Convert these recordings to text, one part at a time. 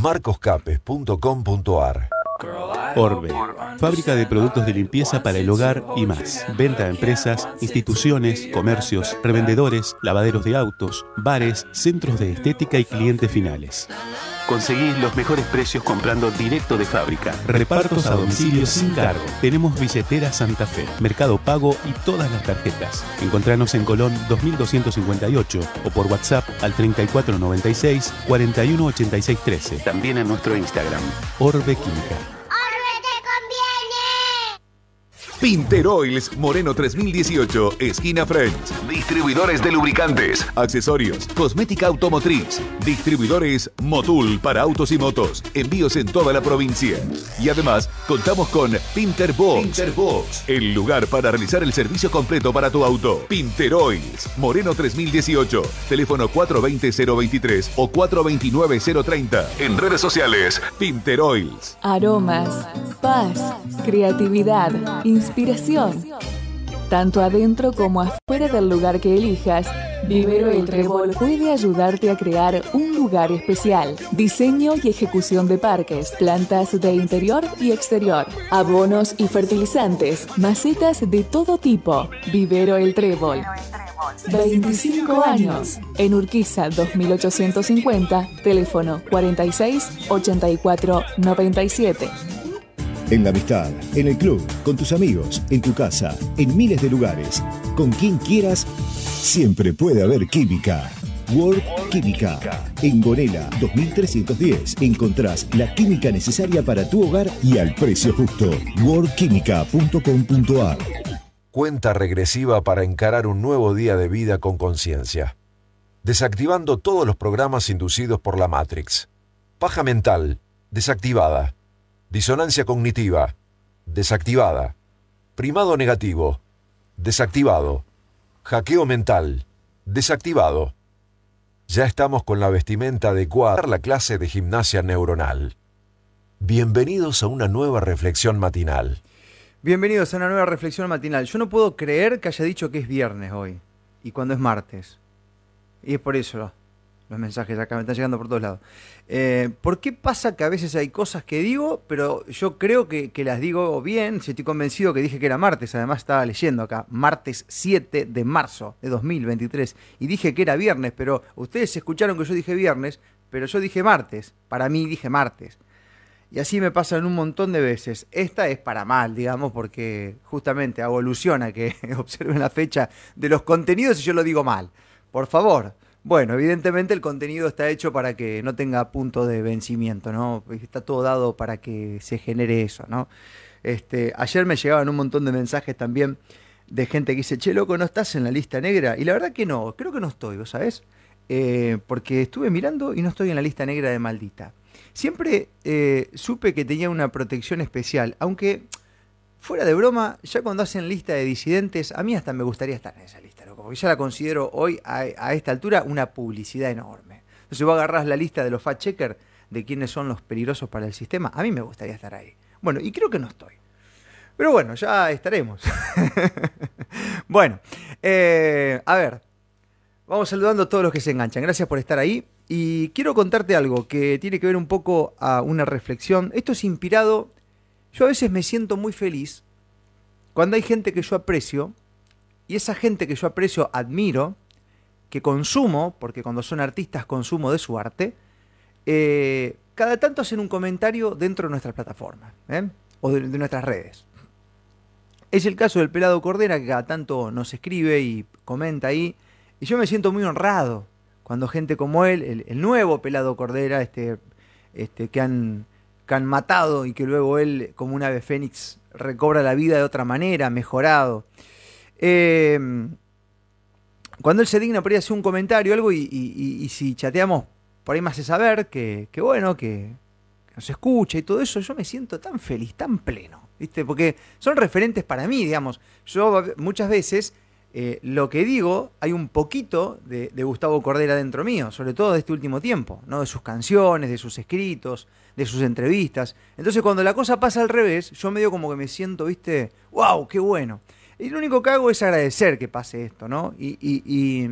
marcoscapes.com.ar Orbe, fábrica de productos de limpieza para el hogar y más. Venta a empresas, instituciones, comercios, revendedores, lavaderos de autos, bares, centros de estética y clientes finales. Conseguís los mejores precios comprando directo de fábrica. Repartos a domicilio sin cargo. Tenemos billetera Santa Fe, Mercado Pago y todas las tarjetas. Encontranos en Colón 2258 o por WhatsApp al 3496 418613. También en nuestro Instagram, Orbe Química. Pinter Oils, Moreno 3018, esquina Friends. Distribuidores de lubricantes, accesorios, cosmética automotriz. Distribuidores Motul para autos y motos. Envíos en toda la provincia. Y además, contamos con Pinter Box. El lugar para realizar el servicio completo para tu auto. Pinter Oils, Moreno 3018. Teléfono 420-023 o 429-030. En redes sociales, Pinter Oils. Aromas, paz, creatividad, inspiración. Tanto adentro como afuera del lugar que elijas, Vivero El Trébol puede ayudarte a crear un lugar especial. Diseño y ejecución de parques, plantas de interior y exterior, abonos y fertilizantes, macetas de todo tipo. Vivero El Trébol. 25 años. En Urquiza 2850, teléfono 46 84 97. En la amistad, en el club, con tus amigos, en tu casa, en miles de lugares, con quien quieras, siempre puede haber química. World Química. En Gonela 2310 encontrás la química necesaria para tu hogar y al precio justo. worldquímica.com.ar Cuenta regresiva para encarar un nuevo día de vida con conciencia. Desactivando todos los programas inducidos por la Matrix. Paja mental, desactivada. Disonancia cognitiva, desactivada. Primado negativo, desactivado. Hackeo mental, desactivado. Ya estamos con la vestimenta adecuada para la clase de gimnasia neuronal. Bienvenidos a una nueva reflexión matinal. Bienvenidos a una nueva reflexión matinal. Yo no puedo creer que haya dicho que es viernes hoy y cuando es martes. Y es por eso los mensajes acá me están llegando por todos lados. Eh, ¿Por qué pasa que a veces hay cosas que digo, pero yo creo que, las digo bien? Si estoy convencido que dije que era martes, además estaba leyendo acá, martes 7 de marzo de 2023, y dije que era viernes, pero ustedes escucharon que yo dije viernes, pero yo dije martes, para mí dije martes. Y así me pasan un montón de veces. Esta es para mal, digamos, porque justamente hago alusión que observen la fecha de los contenidos y yo lo digo mal. Por favor, bueno, evidentemente el contenido está hecho para que no tenga punto de vencimiento, ¿no? Está todo dado para que se genere eso, ¿no? Este, ayer me llegaban un montón de mensajes también de gente que dice, che, loco, ¿no estás en la lista negra? Y la verdad que no, creo que no estoy, ¿vos sabés? Eh, porque estuve mirando y no estoy en la lista negra de maldita. Siempre eh, supe que tenía una protección especial, aunque fuera de broma, ya cuando hacen lista de disidentes, a mí hasta me gustaría estar en esa lista, loco, porque ya la considero hoy a, a esta altura una publicidad enorme. Entonces vos agarrás la lista de los fact checkers de quiénes son los peligrosos para el sistema, a mí me gustaría estar ahí. Bueno, y creo que no estoy. Pero bueno, ya estaremos. bueno, eh, a ver, vamos saludando a todos los que se enganchan. Gracias por estar ahí. Y quiero contarte algo que tiene que ver un poco a una reflexión. Esto es inspirado yo a veces me siento muy feliz cuando hay gente que yo aprecio, y esa gente que yo aprecio, admiro, que consumo, porque cuando son artistas consumo de su arte, eh, cada tanto hacen un comentario dentro de nuestra plataforma ¿eh? o de, nuestras redes. Es el caso del pelado Cordera que cada tanto nos escribe y comenta ahí, y yo me siento muy honrado cuando gente como él, el, el nuevo pelado Cordera, este, este, que han que han matado y que luego él, como un ave fénix, recobra la vida de otra manera, mejorado. Eh, cuando él se digna por ahí hacer un comentario algo y, si chateamos, por ahí me hace saber que, que bueno, que, que, nos escucha y todo eso, yo me siento tan feliz, tan pleno, ¿viste? Porque son referentes para mí, digamos. Yo muchas veces eh, lo que digo, hay un poquito de, Gustavo Cordera dentro mío, sobre todo de este último tiempo, ¿no? de sus canciones, de sus escritos, de sus entrevistas. Entonces cuando la cosa pasa al revés, yo medio como que me siento, viste, wow, qué bueno. Y lo único que hago es agradecer que pase esto, ¿no? Y, y, y,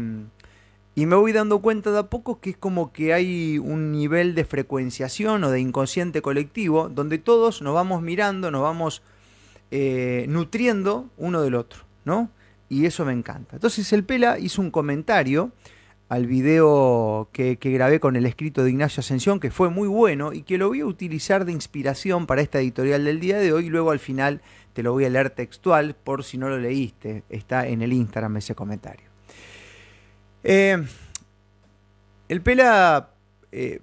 Y me voy dando cuenta de a poco que es como que hay un nivel de frecuenciación o de inconsciente colectivo donde todos nos vamos mirando, nos vamos eh, nutriendo uno del otro, ¿no? Y eso me encanta. Entonces el Pela hizo un comentario al video que, grabé con el escrito de Ignacio Ascensión, que fue muy bueno y que lo voy a utilizar de inspiración para esta editorial del día de hoy. Luego al final te lo voy a leer textual por si no lo leíste. Está en el Instagram ese comentario. Eh, el Pela eh,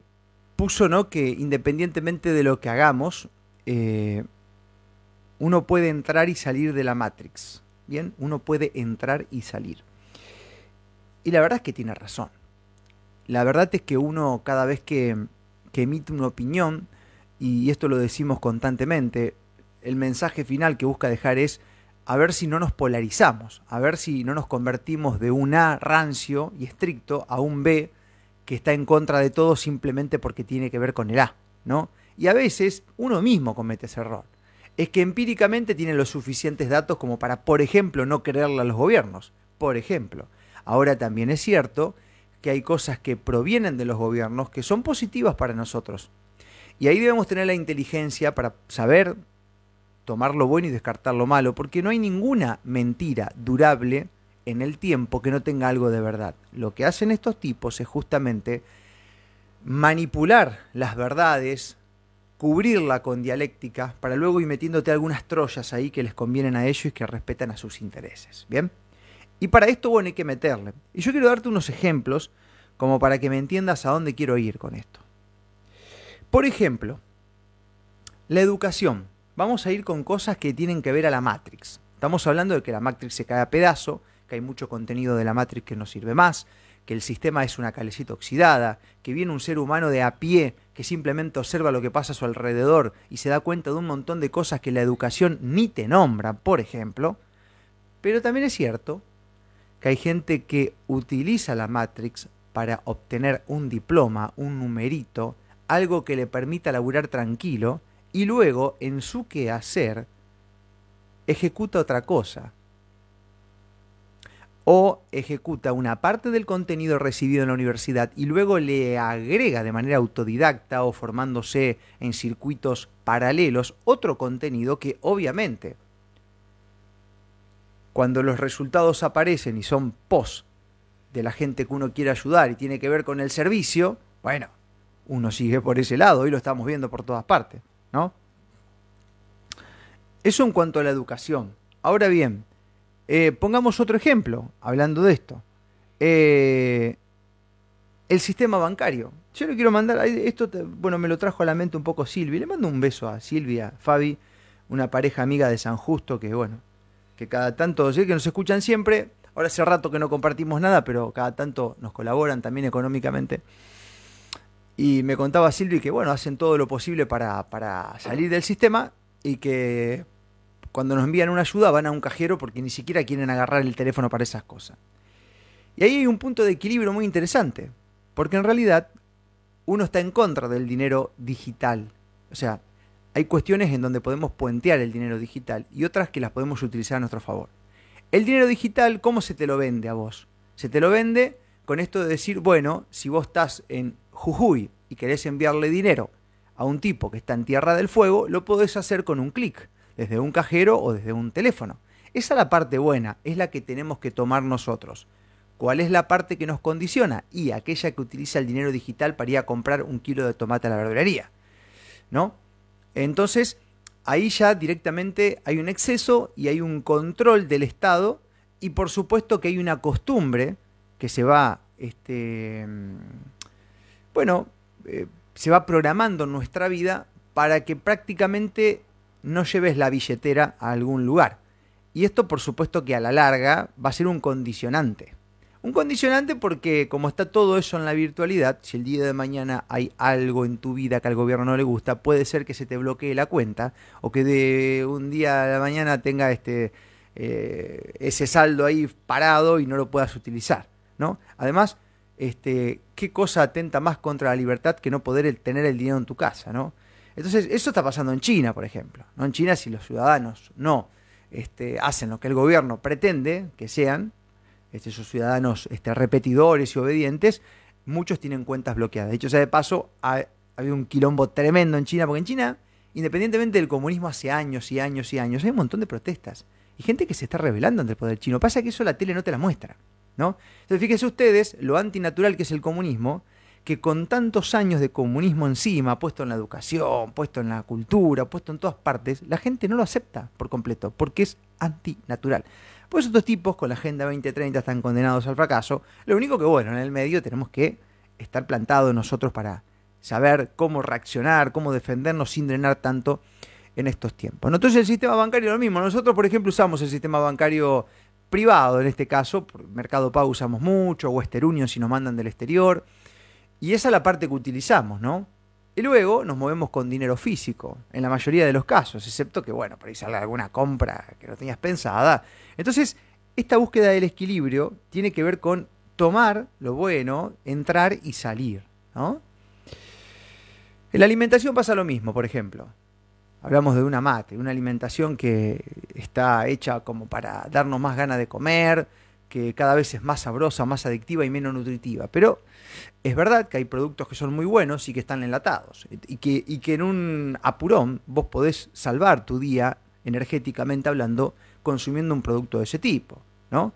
puso ¿no? que independientemente de lo que hagamos, eh, uno puede entrar y salir de la Matrix. Bien, uno puede entrar y salir. Y la verdad es que tiene razón. La verdad es que uno cada vez que, que emite una opinión, y esto lo decimos constantemente, el mensaje final que busca dejar es a ver si no nos polarizamos, a ver si no nos convertimos de un A rancio y estricto a un B que está en contra de todo simplemente porque tiene que ver con el A, ¿no? Y a veces uno mismo comete ese error. Es que empíricamente tiene los suficientes datos como para, por ejemplo, no creerle a los gobiernos. Por ejemplo. Ahora también es cierto que hay cosas que provienen de los gobiernos que son positivas para nosotros. Y ahí debemos tener la inteligencia para saber tomar lo bueno y descartar lo malo, porque no hay ninguna mentira durable en el tiempo que no tenga algo de verdad. Lo que hacen estos tipos es justamente manipular las verdades, cubrirla con dialéctica, para luego ir metiéndote algunas troyas ahí que les convienen a ellos y que respetan a sus intereses. ¿Bien? Y para esto, bueno, hay que meterle. Y yo quiero darte unos ejemplos como para que me entiendas a dónde quiero ir con esto. Por ejemplo, la educación vamos a ir con cosas que tienen que ver a la Matrix. Estamos hablando de que la Matrix se cae a pedazo, que hay mucho contenido de la Matrix que no sirve más, que el sistema es una calecita oxidada, que viene un ser humano de a pie que simplemente observa lo que pasa a su alrededor y se da cuenta de un montón de cosas que la educación ni te nombra, por ejemplo. Pero también es cierto que hay gente que utiliza la Matrix para obtener un diploma, un numerito, algo que le permita laburar tranquilo y luego en su quehacer ejecuta otra cosa. O ejecuta una parte del contenido recibido en la universidad y luego le agrega de manera autodidacta o formándose en circuitos paralelos otro contenido que obviamente cuando los resultados aparecen y son pos de la gente que uno quiere ayudar y tiene que ver con el servicio, bueno, uno sigue por ese lado y lo estamos viendo por todas partes. ¿no? Eso en cuanto a la educación. Ahora bien, eh, pongamos otro ejemplo, hablando de esto. Eh, el sistema bancario. Yo le quiero mandar, esto, bueno, me lo trajo a la mente un poco Silvia. Le mando un beso a Silvia, Fabi, una pareja amiga de San Justo, que bueno, que cada tanto, sé que nos escuchan siempre. Ahora hace rato que no compartimos nada, pero cada tanto nos colaboran también económicamente. Y me contaba Silvi que, bueno, hacen todo lo posible para, para salir del sistema y que cuando nos envían una ayuda van a un cajero porque ni siquiera quieren agarrar el teléfono para esas cosas. Y ahí hay un punto de equilibrio muy interesante, porque en realidad uno está en contra del dinero digital. O sea, hay cuestiones en donde podemos puentear el dinero digital y otras que las podemos utilizar a nuestro favor. El dinero digital, ¿cómo se te lo vende a vos? Se te lo vende con esto de decir, bueno, si vos estás en Jujuy y querés enviarle dinero a un tipo que está en Tierra del Fuego, lo podés hacer con un clic, desde un cajero o desde un teléfono. Esa es la parte buena, es la que tenemos que tomar nosotros. ¿Cuál es la parte que nos condiciona? Y aquella que utiliza el dinero digital para ir a comprar un kilo de tomate a la verdulería. ¿No? Entonces, ahí ya directamente hay un exceso y hay un control del Estado y por supuesto que hay una costumbre que se va este, bueno, eh, se va programando nuestra vida para que prácticamente no lleves la billetera a algún lugar. Y esto por supuesto que a la larga va a ser un condicionante. Un condicionante porque como está todo eso en la virtualidad, si el día de mañana hay algo en tu vida que al gobierno no le gusta, puede ser que se te bloquee la cuenta o que de un día a la mañana tenga este, eh, ese saldo ahí parado y no lo puedas utilizar. ¿no? Además, este, qué cosa atenta más contra la libertad que no poder tener el dinero en tu casa, ¿no? Entonces, eso está pasando en China, por ejemplo. ¿no? En China, si los ciudadanos no este, hacen lo que el gobierno pretende que sean, este, esos ciudadanos este, repetidores y obedientes, muchos tienen cuentas bloqueadas. De hecho, sea de paso, ha, habido un quilombo tremendo en China, porque en China, independientemente del comunismo hace años y años y años, hay un montón de protestas y gente que se está rebelando ante el poder chino. Pasa que eso la tele no te la muestra, ¿no? Entonces, fíjense ustedes lo antinatural que es el comunismo, que con tantos años de comunismo encima, puesto en la educación, puesto en la cultura, puesto en todas partes, la gente no lo acepta por completo, porque es antinatural. Pues estos tipos con la Agenda 2030 están condenados al fracaso. Lo único que, bueno, en el medio tenemos que estar plantados nosotros para saber cómo reaccionar, cómo defendernos sin drenar tanto en estos tiempos. Entonces el sistema bancario es lo mismo. Nosotros, por ejemplo, usamos el sistema bancario privado, en este caso, por Mercado Pago usamos mucho, Western Union si nos mandan del exterior, y esa es la parte que utilizamos, ¿no? Y luego nos movemos con dinero físico, en la mayoría de los casos, excepto que, bueno, por ahí salga alguna compra que no tenías pensada. Entonces, esta búsqueda del equilibrio tiene que ver con tomar lo bueno, entrar y salir, ¿no? En la alimentación pasa lo mismo, por ejemplo. Hablamos de una mate, una alimentación que está hecha como para darnos más ganas de comer, que cada vez es más sabrosa, más adictiva y menos nutritiva. Pero es verdad que hay productos que son muy buenos y que están enlatados. Y que, y que en un apurón vos podés salvar tu día, energéticamente hablando, consumiendo un producto de ese tipo. ¿no?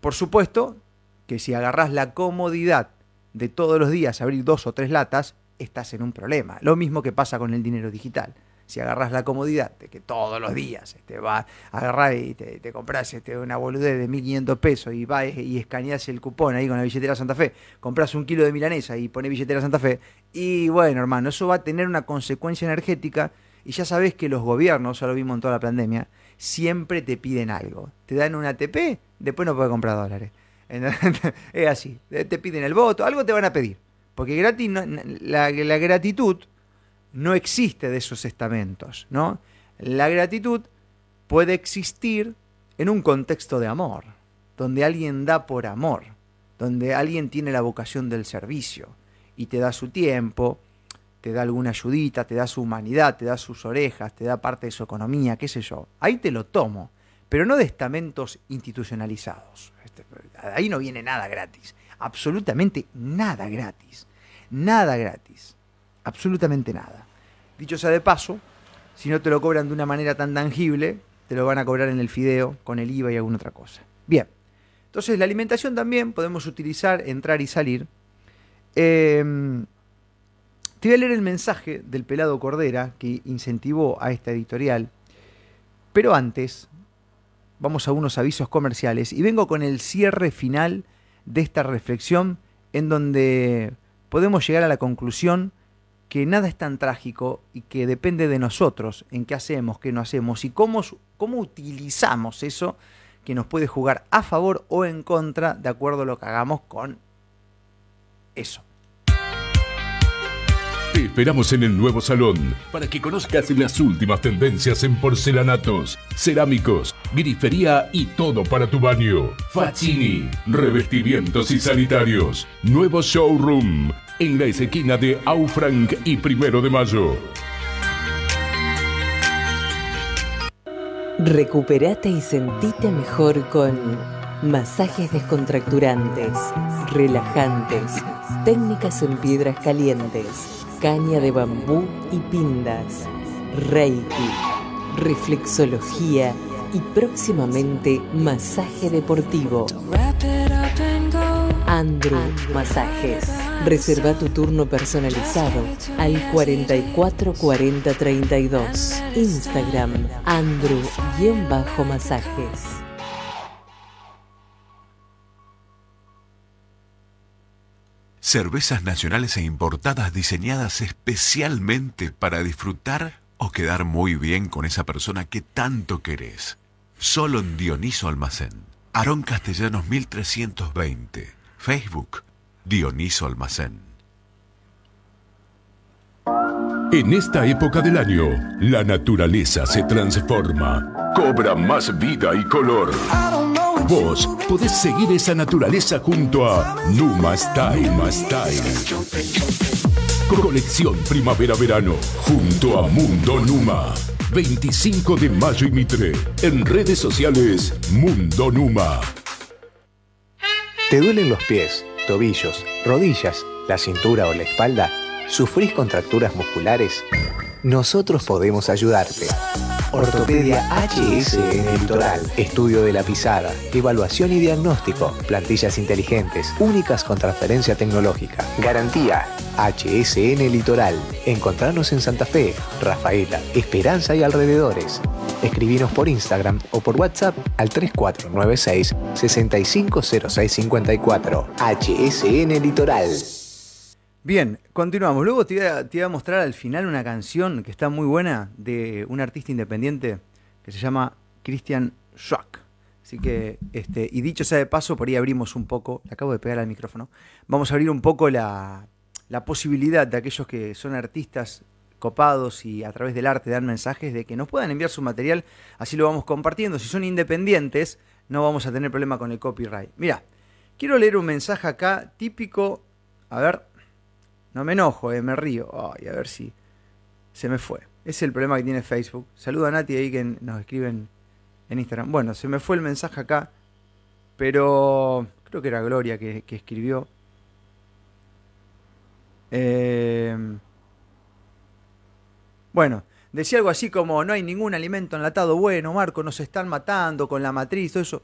Por supuesto que si agarrás la comodidad de todos los días abrir dos o tres latas, estás en un problema. Lo mismo que pasa con el dinero digital si agarras la comodidad de que todos los días te este, va a agarrar y te, te compras este, una boludez de 1500 pesos y vas y escaneas el cupón ahí con la billetera Santa Fe, compras un kilo de milanesa y pones billetera Santa Fe, y bueno, hermano, eso va a tener una consecuencia energética y ya sabes que los gobiernos, ya lo vimos en toda la pandemia, siempre te piden algo. Te dan una ATP, después no puedes comprar dólares. es así, te piden el voto, algo te van a pedir. Porque gratis la gratitud no existe de esos estamentos, ¿no? La gratitud puede existir en un contexto de amor, donde alguien da por amor, donde alguien tiene la vocación del servicio y te da su tiempo, te da alguna ayudita, te da su humanidad, te da sus orejas, te da parte de su economía, qué sé yo. Ahí te lo tomo, pero no de estamentos institucionalizados. Este, ahí no viene nada gratis, absolutamente nada gratis, nada gratis absolutamente nada. Dicho sea de paso, si no te lo cobran de una manera tan tangible, te lo van a cobrar en el fideo, con el IVA y alguna otra cosa. Bien, entonces la alimentación también podemos utilizar, entrar y salir. Em, te voy a leer el mensaje del pelado Cordera que incentivó a esta editorial, pero antes vamos a unos avisos comerciales y vengo con el cierre final de esta reflexión en donde podemos llegar a la conclusión que nada es tan trágico y que depende de nosotros en qué hacemos, qué no hacemos y cómo, cómo utilizamos eso que nos puede jugar a favor o en contra de acuerdo a lo que hagamos con eso. Te esperamos en el nuevo salón para que conozcas las últimas tendencias en porcelanatos, cerámicos, grifería y todo para tu baño. Facini, revestimientos y sanitarios. Nuevo showroom en la esquina de Aufranc y Primero de Mayo. Recuperate y sentite mejor con masajes descontracturantes, relajantes, técnicas en piedras calientes, caña de bambú y pindas, reiki, reflexología y próximamente masaje deportivo. Andrew Masajes. Reserva tu turno personalizado al 444032. Instagram Andrew-Masajes. Cervezas nacionales e importadas diseñadas especialmente para disfrutar o quedar muy bien con esa persona que tanto querés. Solo en Dioniso Almacén. Aarón Castellanos 1320. Facebook Dioniso Almacén. En esta época del año, la naturaleza se transforma, cobra más vida y color. Vos podés seguir esa naturaleza junto a Numa Style. Style. Colección Primavera-Verano junto a Mundo Numa. 25 de mayo y Mitre. En redes sociales Mundo Numa. ¿Te duelen los pies, tobillos, rodillas, la cintura o la espalda? ¿Sufrís contracturas musculares? Nosotros podemos ayudarte. Ortopedia HS en el litoral. Estudio de la pisada. Evaluación y diagnóstico. Plantillas inteligentes. Únicas con transferencia tecnológica. Garantía. HSN Litoral. Encontrarnos en Santa Fe, Rafaela, Esperanza y alrededores. Escribinos por Instagram o por WhatsApp al 3496 650654. HSN Litoral. Bien, continuamos. Luego te iba a mostrar al final una canción que está muy buena de un artista independiente que se llama Christian Schwack. Así que, este, y dicho sea de paso, por ahí abrimos un poco, le acabo de pegar al micrófono, vamos a abrir un poco la, la posibilidad de aquellos que son artistas copados y a través del arte dan mensajes de que nos puedan enviar su material, así lo vamos compartiendo. Si son independientes, no vamos a tener problema con el copyright. Mira, quiero leer un mensaje acá típico, a ver, no me enojo, eh, me río. Ay, a ver si se me fue. Ese es el problema que tiene Facebook. Saluda a Nati ahí que nos escriben en Instagram. Bueno, se me fue el mensaje acá, pero creo que era Gloria que, que escribió. Eh, bueno, decía algo así como, no hay ningún alimento enlatado bueno, Marco, nos están matando con la matriz, todo eso.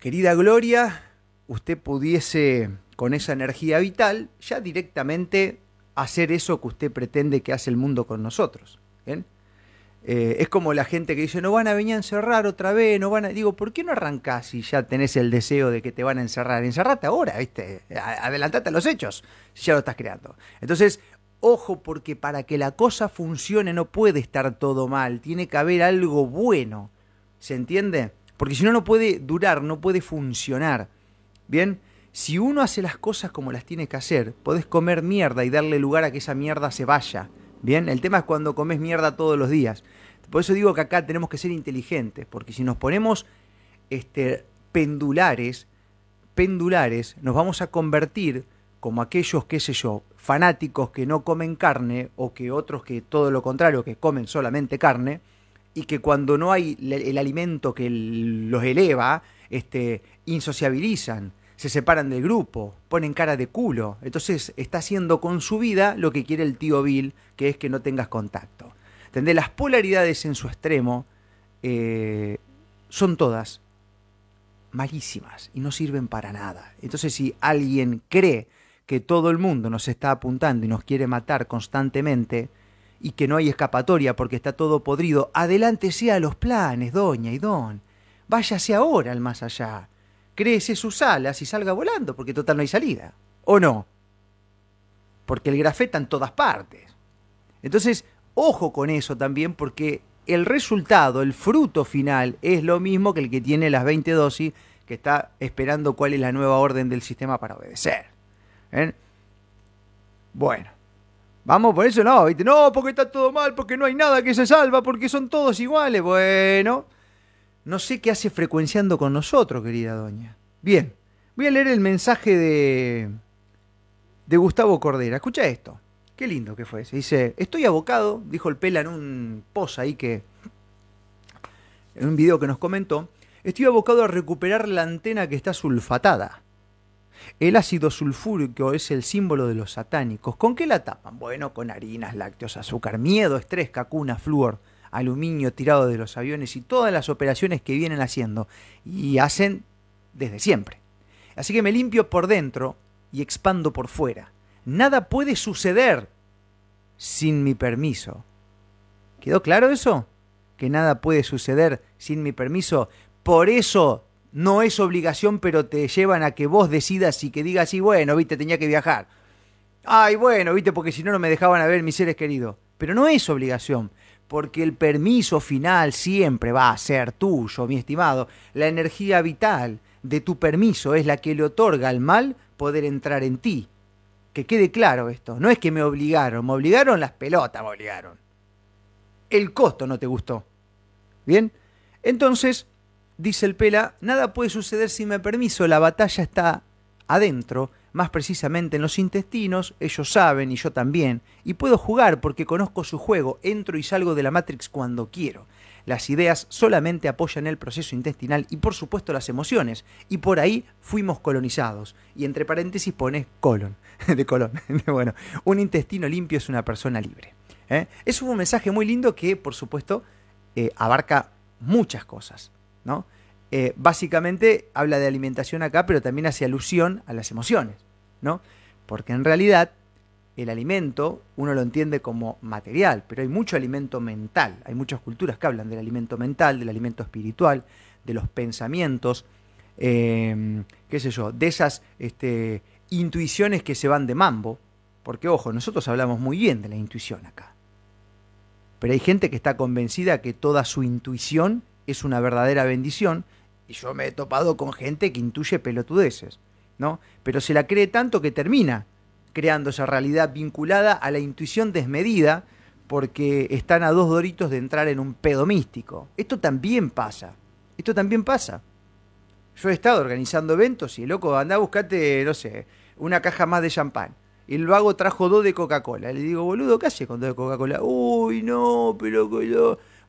Querida Gloria, usted pudiese, con esa energía vital, ya directamente hacer eso que usted pretende que hace el mundo con nosotros. Eh, es como la gente que dice, no van a venir a encerrar otra vez, no van a... Digo, ¿por qué no arrancás si ya tenés el deseo de que te van a encerrar? Encerrate ahora, ¿viste? Adelantate a los hechos, si ya lo estás creando. Entonces, ojo, porque para que la cosa funcione no puede estar todo mal, tiene que haber algo bueno. ¿Se entiende? Porque si no, no puede durar, no puede funcionar. Bien, si uno hace las cosas como las tiene que hacer, podés comer mierda y darle lugar a que esa mierda se vaya. Bien, el tema es cuando comes mierda todos los días. Por eso digo que acá tenemos que ser inteligentes, porque si nos ponemos este, pendulares, pendulares, nos vamos a convertir como aquellos, qué sé yo, fanáticos que no comen carne o que otros que todo lo contrario, que comen solamente carne, y que cuando no hay el alimento que los eleva, este, insociabilizan, se separan del grupo, ponen cara de culo. Entonces está haciendo con su vida lo que quiere el tío Bill, que es que no tengas contacto. ¿Entendés? Las polaridades en su extremo eh, son todas malísimas y no sirven para nada. Entonces si alguien cree que todo el mundo nos está apuntando y nos quiere matar constantemente y que no hay escapatoria porque está todo podrido, adelante sea los planes, doña y don. Váyase ahora al más allá créese sus alas y salga volando, porque total no hay salida. ¿O no? Porque el grafeta en todas partes. Entonces, ojo con eso también, porque el resultado, el fruto final, es lo mismo que el que tiene las 20 dosis, que está esperando cuál es la nueva orden del sistema para obedecer. ¿Eh? Bueno, vamos por eso, no, no, porque está todo mal, porque no hay nada que se salva, porque son todos iguales. Bueno, no sé qué hace frecuenciando con nosotros, querida doña. Bien, voy a leer el mensaje de, de Gustavo Cordera. Escucha esto. Qué lindo que fue. Se dice, estoy abocado, dijo el Pela en un post ahí que... En un video que nos comentó, estoy abocado a recuperar la antena que está sulfatada. El ácido sulfúrico es el símbolo de los satánicos. ¿Con qué la tapan? Bueno, con harinas, lácteos, azúcar, miedo, estrés, cacuna, flúor aluminio tirado de los aviones y todas las operaciones que vienen haciendo y hacen desde siempre. Así que me limpio por dentro y expando por fuera. Nada puede suceder sin mi permiso. ¿Quedó claro eso? Que nada puede suceder sin mi permiso. Por eso no es obligación, pero te llevan a que vos decidas y que digas, y bueno, viste, tenía que viajar. Ay, bueno, viste, porque si no, no me dejaban a ver mis seres queridos. Pero no es obligación porque el permiso final siempre va a ser tuyo, mi estimado. La energía vital de tu permiso es la que le otorga al mal poder entrar en ti. Que quede claro esto, no es que me obligaron, me obligaron las pelotas, me obligaron. El costo no te gustó. ¿Bien? Entonces, dice el Pela, nada puede suceder sin mi permiso, la batalla está adentro más precisamente en los intestinos, ellos saben y yo también, y puedo jugar porque conozco su juego, entro y salgo de la Matrix cuando quiero. Las ideas solamente apoyan el proceso intestinal y por supuesto las emociones. Y por ahí fuimos colonizados. Y entre paréntesis pone colon, de colon. bueno, un intestino limpio es una persona libre. ¿eh? Es un mensaje muy lindo que por supuesto eh, abarca muchas cosas. Eh, básicamente habla de alimentación acá, pero también hace alusión a las emociones. ¿no? Porque en realidad el alimento uno lo entiende como material, pero hay mucho alimento mental. Hay muchas culturas que hablan del alimento mental, del alimento espiritual, de los pensamientos, em, qué sé yo, de esas este, intuiciones que se van de mambo. Porque, ojo, nosotros hablamos muy bien de la intuición acá. Pero hay gente que está convencida que toda su intuición es una verdadera bendición. Y yo me he topado con gente que intuye pelotudeces, ¿no? Pero se la cree tanto que termina creando esa realidad vinculada a la intuición desmedida porque están a dos doritos de entrar en un pedo místico. Esto también pasa. Esto también pasa. Yo he estado organizando eventos y el loco anda a buscarte, no sé, una caja más de champán. Y el vago trajo dos de Coca-Cola. Le digo, boludo, ¿qué haces con dos de Coca-Cola? Uy, no, pero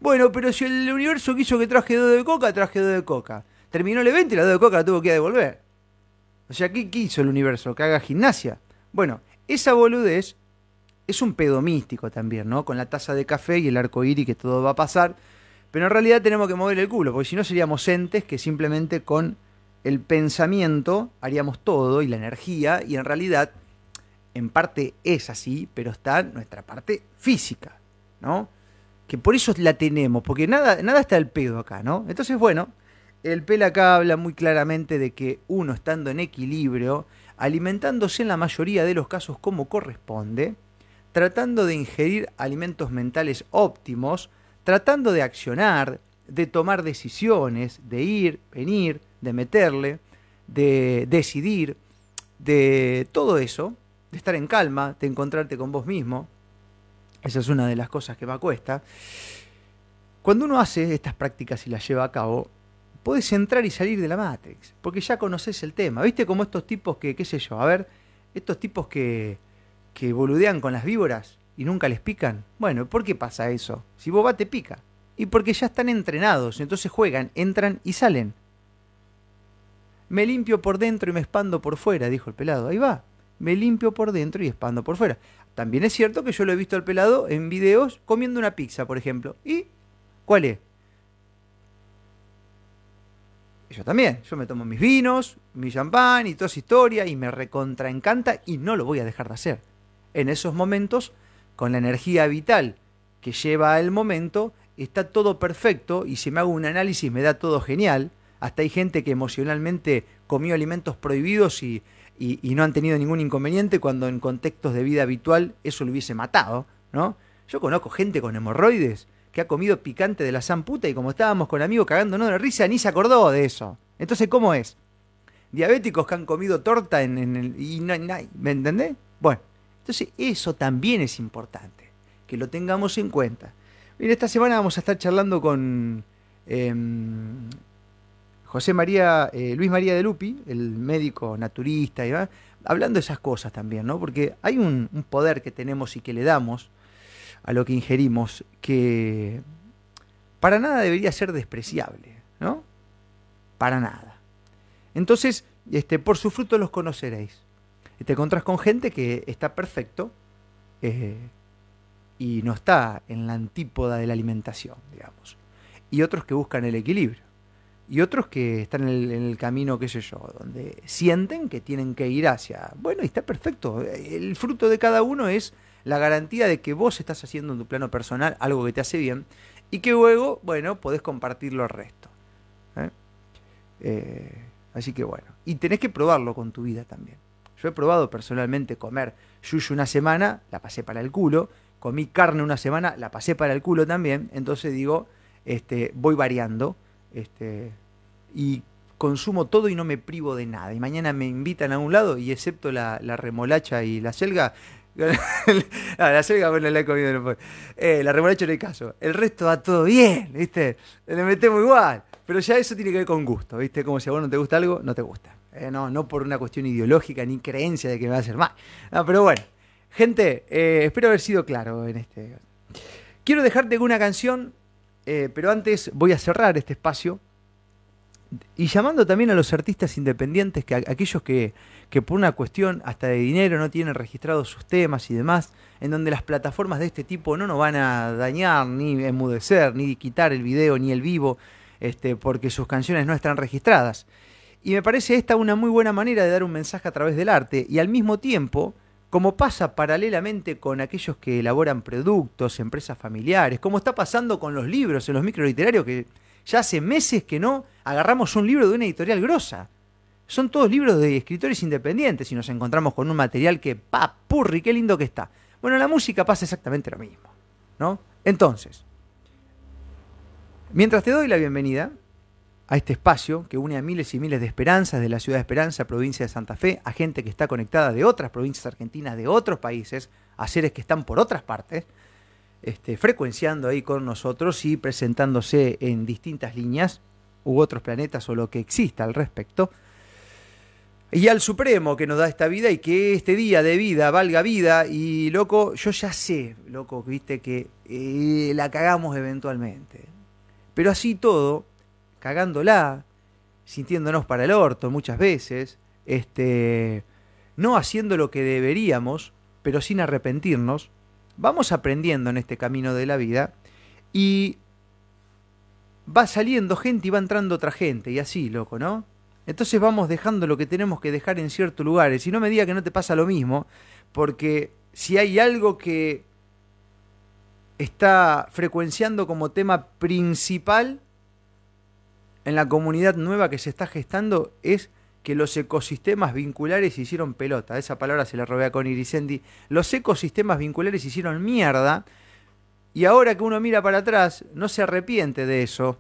Bueno, pero si el universo quiso que traje dos de Coca, traje dos de Coca. Terminó el evento y la dos de Coca la tuvo que devolver. O sea, ¿qué quiso el universo? ¿Que haga gimnasia? Bueno, esa boludez es un pedo místico también, ¿no? Con la taza de café y el arco iris que todo va a pasar. Pero en realidad tenemos que mover el culo, porque si no seríamos entes que simplemente con el pensamiento haríamos todo y la energía, y en realidad en parte es así, pero está nuestra parte física, ¿no? Que por eso la tenemos, porque nada, nada está el pedo acá, ¿no? Entonces, bueno, el pel acá habla muy claramente de que uno estando en equilibrio alimentándose en la mayoría de los casos como corresponde, tratando de ingerir alimentos mentales óptimos, tratando de accionar, de tomar decisiones, de ir, venir, de meterle, de decidir, de todo eso, de estar en calma, de encontrarte con vos mismo. Esa es una de las cosas que más cuesta. Cuando uno hace estas prácticas y las lleva a cabo, podés entrar y salir de la Matrix, porque ya conoces el tema. ¿Viste como estos tipos que, qué sé yo, a ver, estos tipos que, que boludean con las víboras y nunca les pican? Bueno, ¿por qué pasa eso? Si vos vas te pica. Y porque ya están entrenados, entonces juegan, entran y salen. Me limpio por dentro y me expando por fuera, dijo el pelado. Ahí va. Me limpio por dentro y expando por fuera. También es cierto que yo lo he visto al pelado en videos comiendo una pizza, por ejemplo. ¿Y cuál es? yo también, yo me tomo mis vinos, mi champán y toda esa historia y me recontra encanta y no lo voy a dejar de hacer. En esos momentos, con la energía vital que lleva el momento, está todo perfecto y si me hago un análisis me da todo genial. Hasta hay gente que emocionalmente comió alimentos prohibidos y, y, no han tenido ningún inconveniente cuando en contextos de vida habitual eso lo hubiese matado, ¿no? Yo conozco gente con hemorroides que ha comido picante de la puta y como estábamos con amigos cagándonos de risa, ni se acordó de eso. Entonces, ¿cómo es? Diabéticos que han comido torta en, el... Y no, ¿Me entendés? Bueno, entonces eso también es importante, que lo tengamos en cuenta. Mira, esta semana vamos a estar charlando con em, José María, eh, Luis María de Lupi, el médico naturista, y, hablando de esas cosas también, ¿no? Porque hay un poder que tenemos y que le damos a lo que ingerimos que para nada debería ser despreciable, ¿no? Para nada. Entonces, este, por su fruto los conoceréis. Te encontrás con gente que está perfecto eh, y no está en la antípoda de la alimentación, digamos. Y otros que buscan el equilibrio. Y otros que están en el, camino, qué sé yo, donde sienten que tienen que ir hacia... Bueno, y está perfecto. El fruto de cada uno es la garantía de que vos estás haciendo en tu plano personal algo que te hace bien y que luego, bueno, podés compartirlo al resto. ¿eh? Eh, así que bueno, y tenés que probarlo con tu vida también. Yo he probado personalmente comer yuyu una semana, la pasé para el culo, comí carne una semana, la pasé para el culo también, entonces digo, este, voy variando, este, y consumo todo y no me privo de nada. Y mañana me invitan a un lado y excepto la, la remolacha y la selga, Ah, la selga, bueno, la he comido Eh, la remolacha no hay caso. El resto va todo bien, ¿viste? Le metemos igual. Pero ya eso tiene que ver con gusto, ¿viste? Como si a vos no te gusta algo, no te gusta. Eh, no, no por una cuestión ideológica ni creencia de que me va a hacer mal. No, pero bueno. Gente, eh, espero haber sido claro en este. Quiero dejarte con una canción Eh, pero antes voy a cerrar este espacio y llamando también a los artistas independientes, que aquellos que, que por una cuestión hasta de dinero no tienen registrados sus temas y demás, en donde las plataformas de este tipo no nos van a dañar, ni enmudecer, ni quitar el video, ni el vivo, este, porque sus canciones no están registradas. Y me parece esta una muy buena manera de dar un mensaje a través del arte y al mismo tiempo, como pasa paralelamente con aquellos que elaboran productos, empresas familiares, como está pasando con los libros en los microliterarios que ya hace meses que no agarramos un libro de una editorial grosa. Son todos libros de escritores independientes y nos encontramos con un material que, pa, purri, qué lindo que está. Bueno, la música pasa exactamente lo mismo, ¿no? Entonces, mientras te doy la bienvenida a este espacio que une a miles y miles de esperanzas de la ciudad de Esperanza, provincia de Santa Fe, a gente que está conectada de otras provincias argentinas, de otros países, a seres que están por otras partes, este, frecuenciando ahí con nosotros y presentándose en distintas líneas u otros planetas o lo que exista al respecto. Y al Supremo que nos da esta vida y que este día de vida valga vida. Y loco, yo ya sé, loco, viste que eh, la cagamos eventualmente. Pero así todo, cagándola, sintiéndonos para el orto muchas veces, este, no haciendo lo que deberíamos, pero sin arrepentirnos, vamos aprendiendo en este camino de la vida y va saliendo gente y va entrando otra gente, y así, loco, ¿no? Entonces vamos dejando lo que tenemos que dejar en ciertos lugares. Y no me diga que no te pasa lo mismo, porque si hay algo que está frecuenciando como tema principal en la comunidad nueva que se está gestando es que los ecosistemas vinculares hicieron pelota. Esa palabra se la robé a Connie. Los ecosistemas vinculares hicieron mierda. Y ahora que uno mira para atrás, no se arrepiente de eso.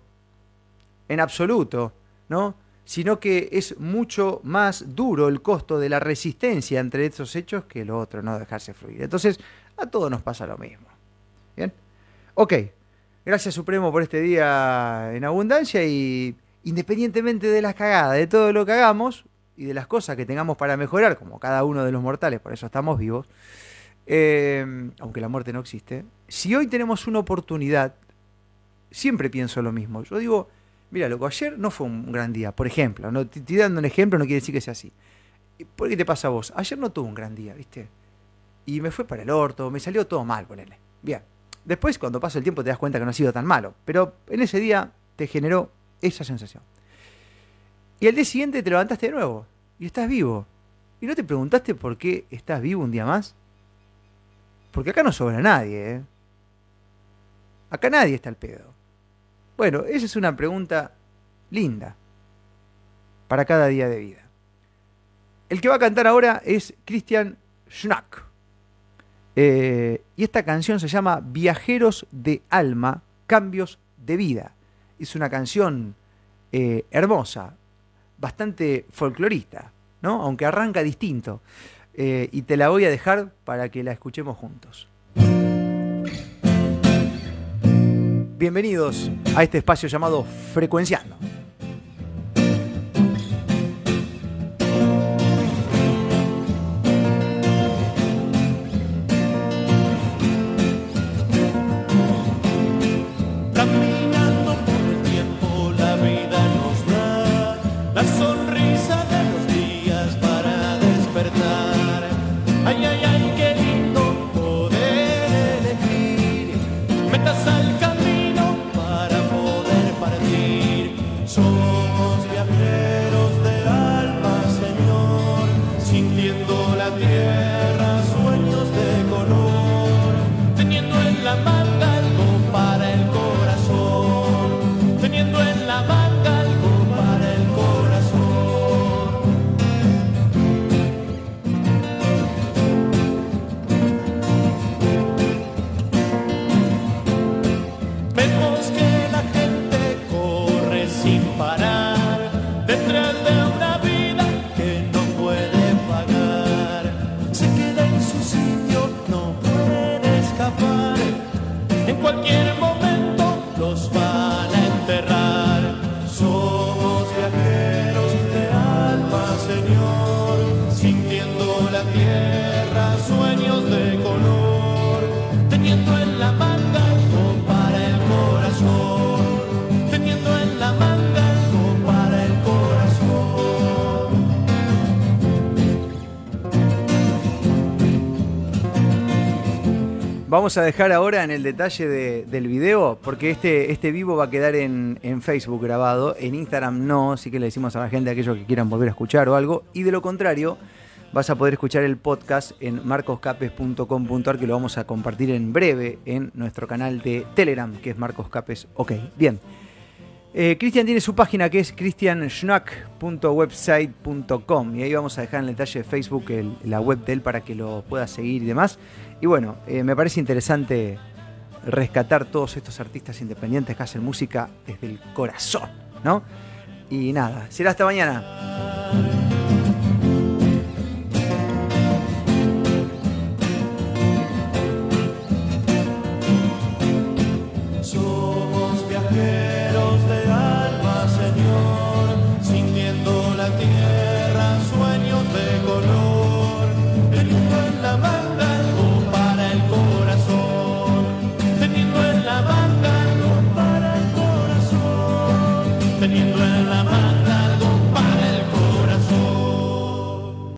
En absoluto, ¿no? Sino que es mucho más duro el costo de la resistencia entre esos hechos que lo otro, no dejarse fluir. Entonces, a todos nos pasa lo mismo. ¿Bien? Ok. Gracias Supremo por este día en abundancia y independientemente de las cagadas, de todo lo que hagamos y de las cosas que tengamos para mejorar, como cada uno de los mortales, por eso estamos vivos, eh, aunque la muerte no existe, si hoy tenemos una oportunidad, siempre pienso lo mismo. Yo digo, mira, loco, ayer no fue un gran día, por ejemplo, no, te estoy dando un ejemplo, no quiere decir que sea así. ¿Por qué te pasa a vos? Ayer no tuve un gran día, ¿viste? Y me fue para el orto, me salió todo mal, ponele. Bien. Después, cuando pasa el tiempo, te das cuenta que no ha sido tan malo. Pero en ese día te generó esa sensación. Y al día siguiente te levantaste de nuevo y estás vivo. ¿Y no te preguntaste por qué estás vivo un día más? Porque acá no sobra nadie, ¿eh? Acá nadie está al pedo. Bueno, esa es una pregunta linda para cada día de vida. El que va a cantar ahora es Christian Schnack. Eh, y esta canción se llama Viajeros de Alma, Cambios de Vida es una canción eh, hermosa, bastante folclorista, ¿no? Aunque arranca distinto. Eh, y te la voy a dejar para que la escuchemos juntos. Bienvenidos a este espacio llamado Frecuenciando. Vamos a dejar ahora en el detalle de- del video, porque este, este vivo va a quedar en, Facebook grabado, en Instagram no, así que le decimos a la gente, aquellos que quieran volver a escuchar o algo, y de lo contrario, vas a poder escuchar el podcast en marcoscapes.com.ar, que lo vamos a compartir en breve en nuestro canal de Telegram, que es Marcos Capes. Ok, bien. Eh, Cristian tiene su página que es cristianschnack.website.com y ahí vamos a dejar en el detalle de Facebook la web de él para que lo pueda seguir y demás. Y bueno, eh, me parece interesante rescatar todos estos artistas independientes que hacen música desde el corazón, ¿no? Y nada, será hasta mañana.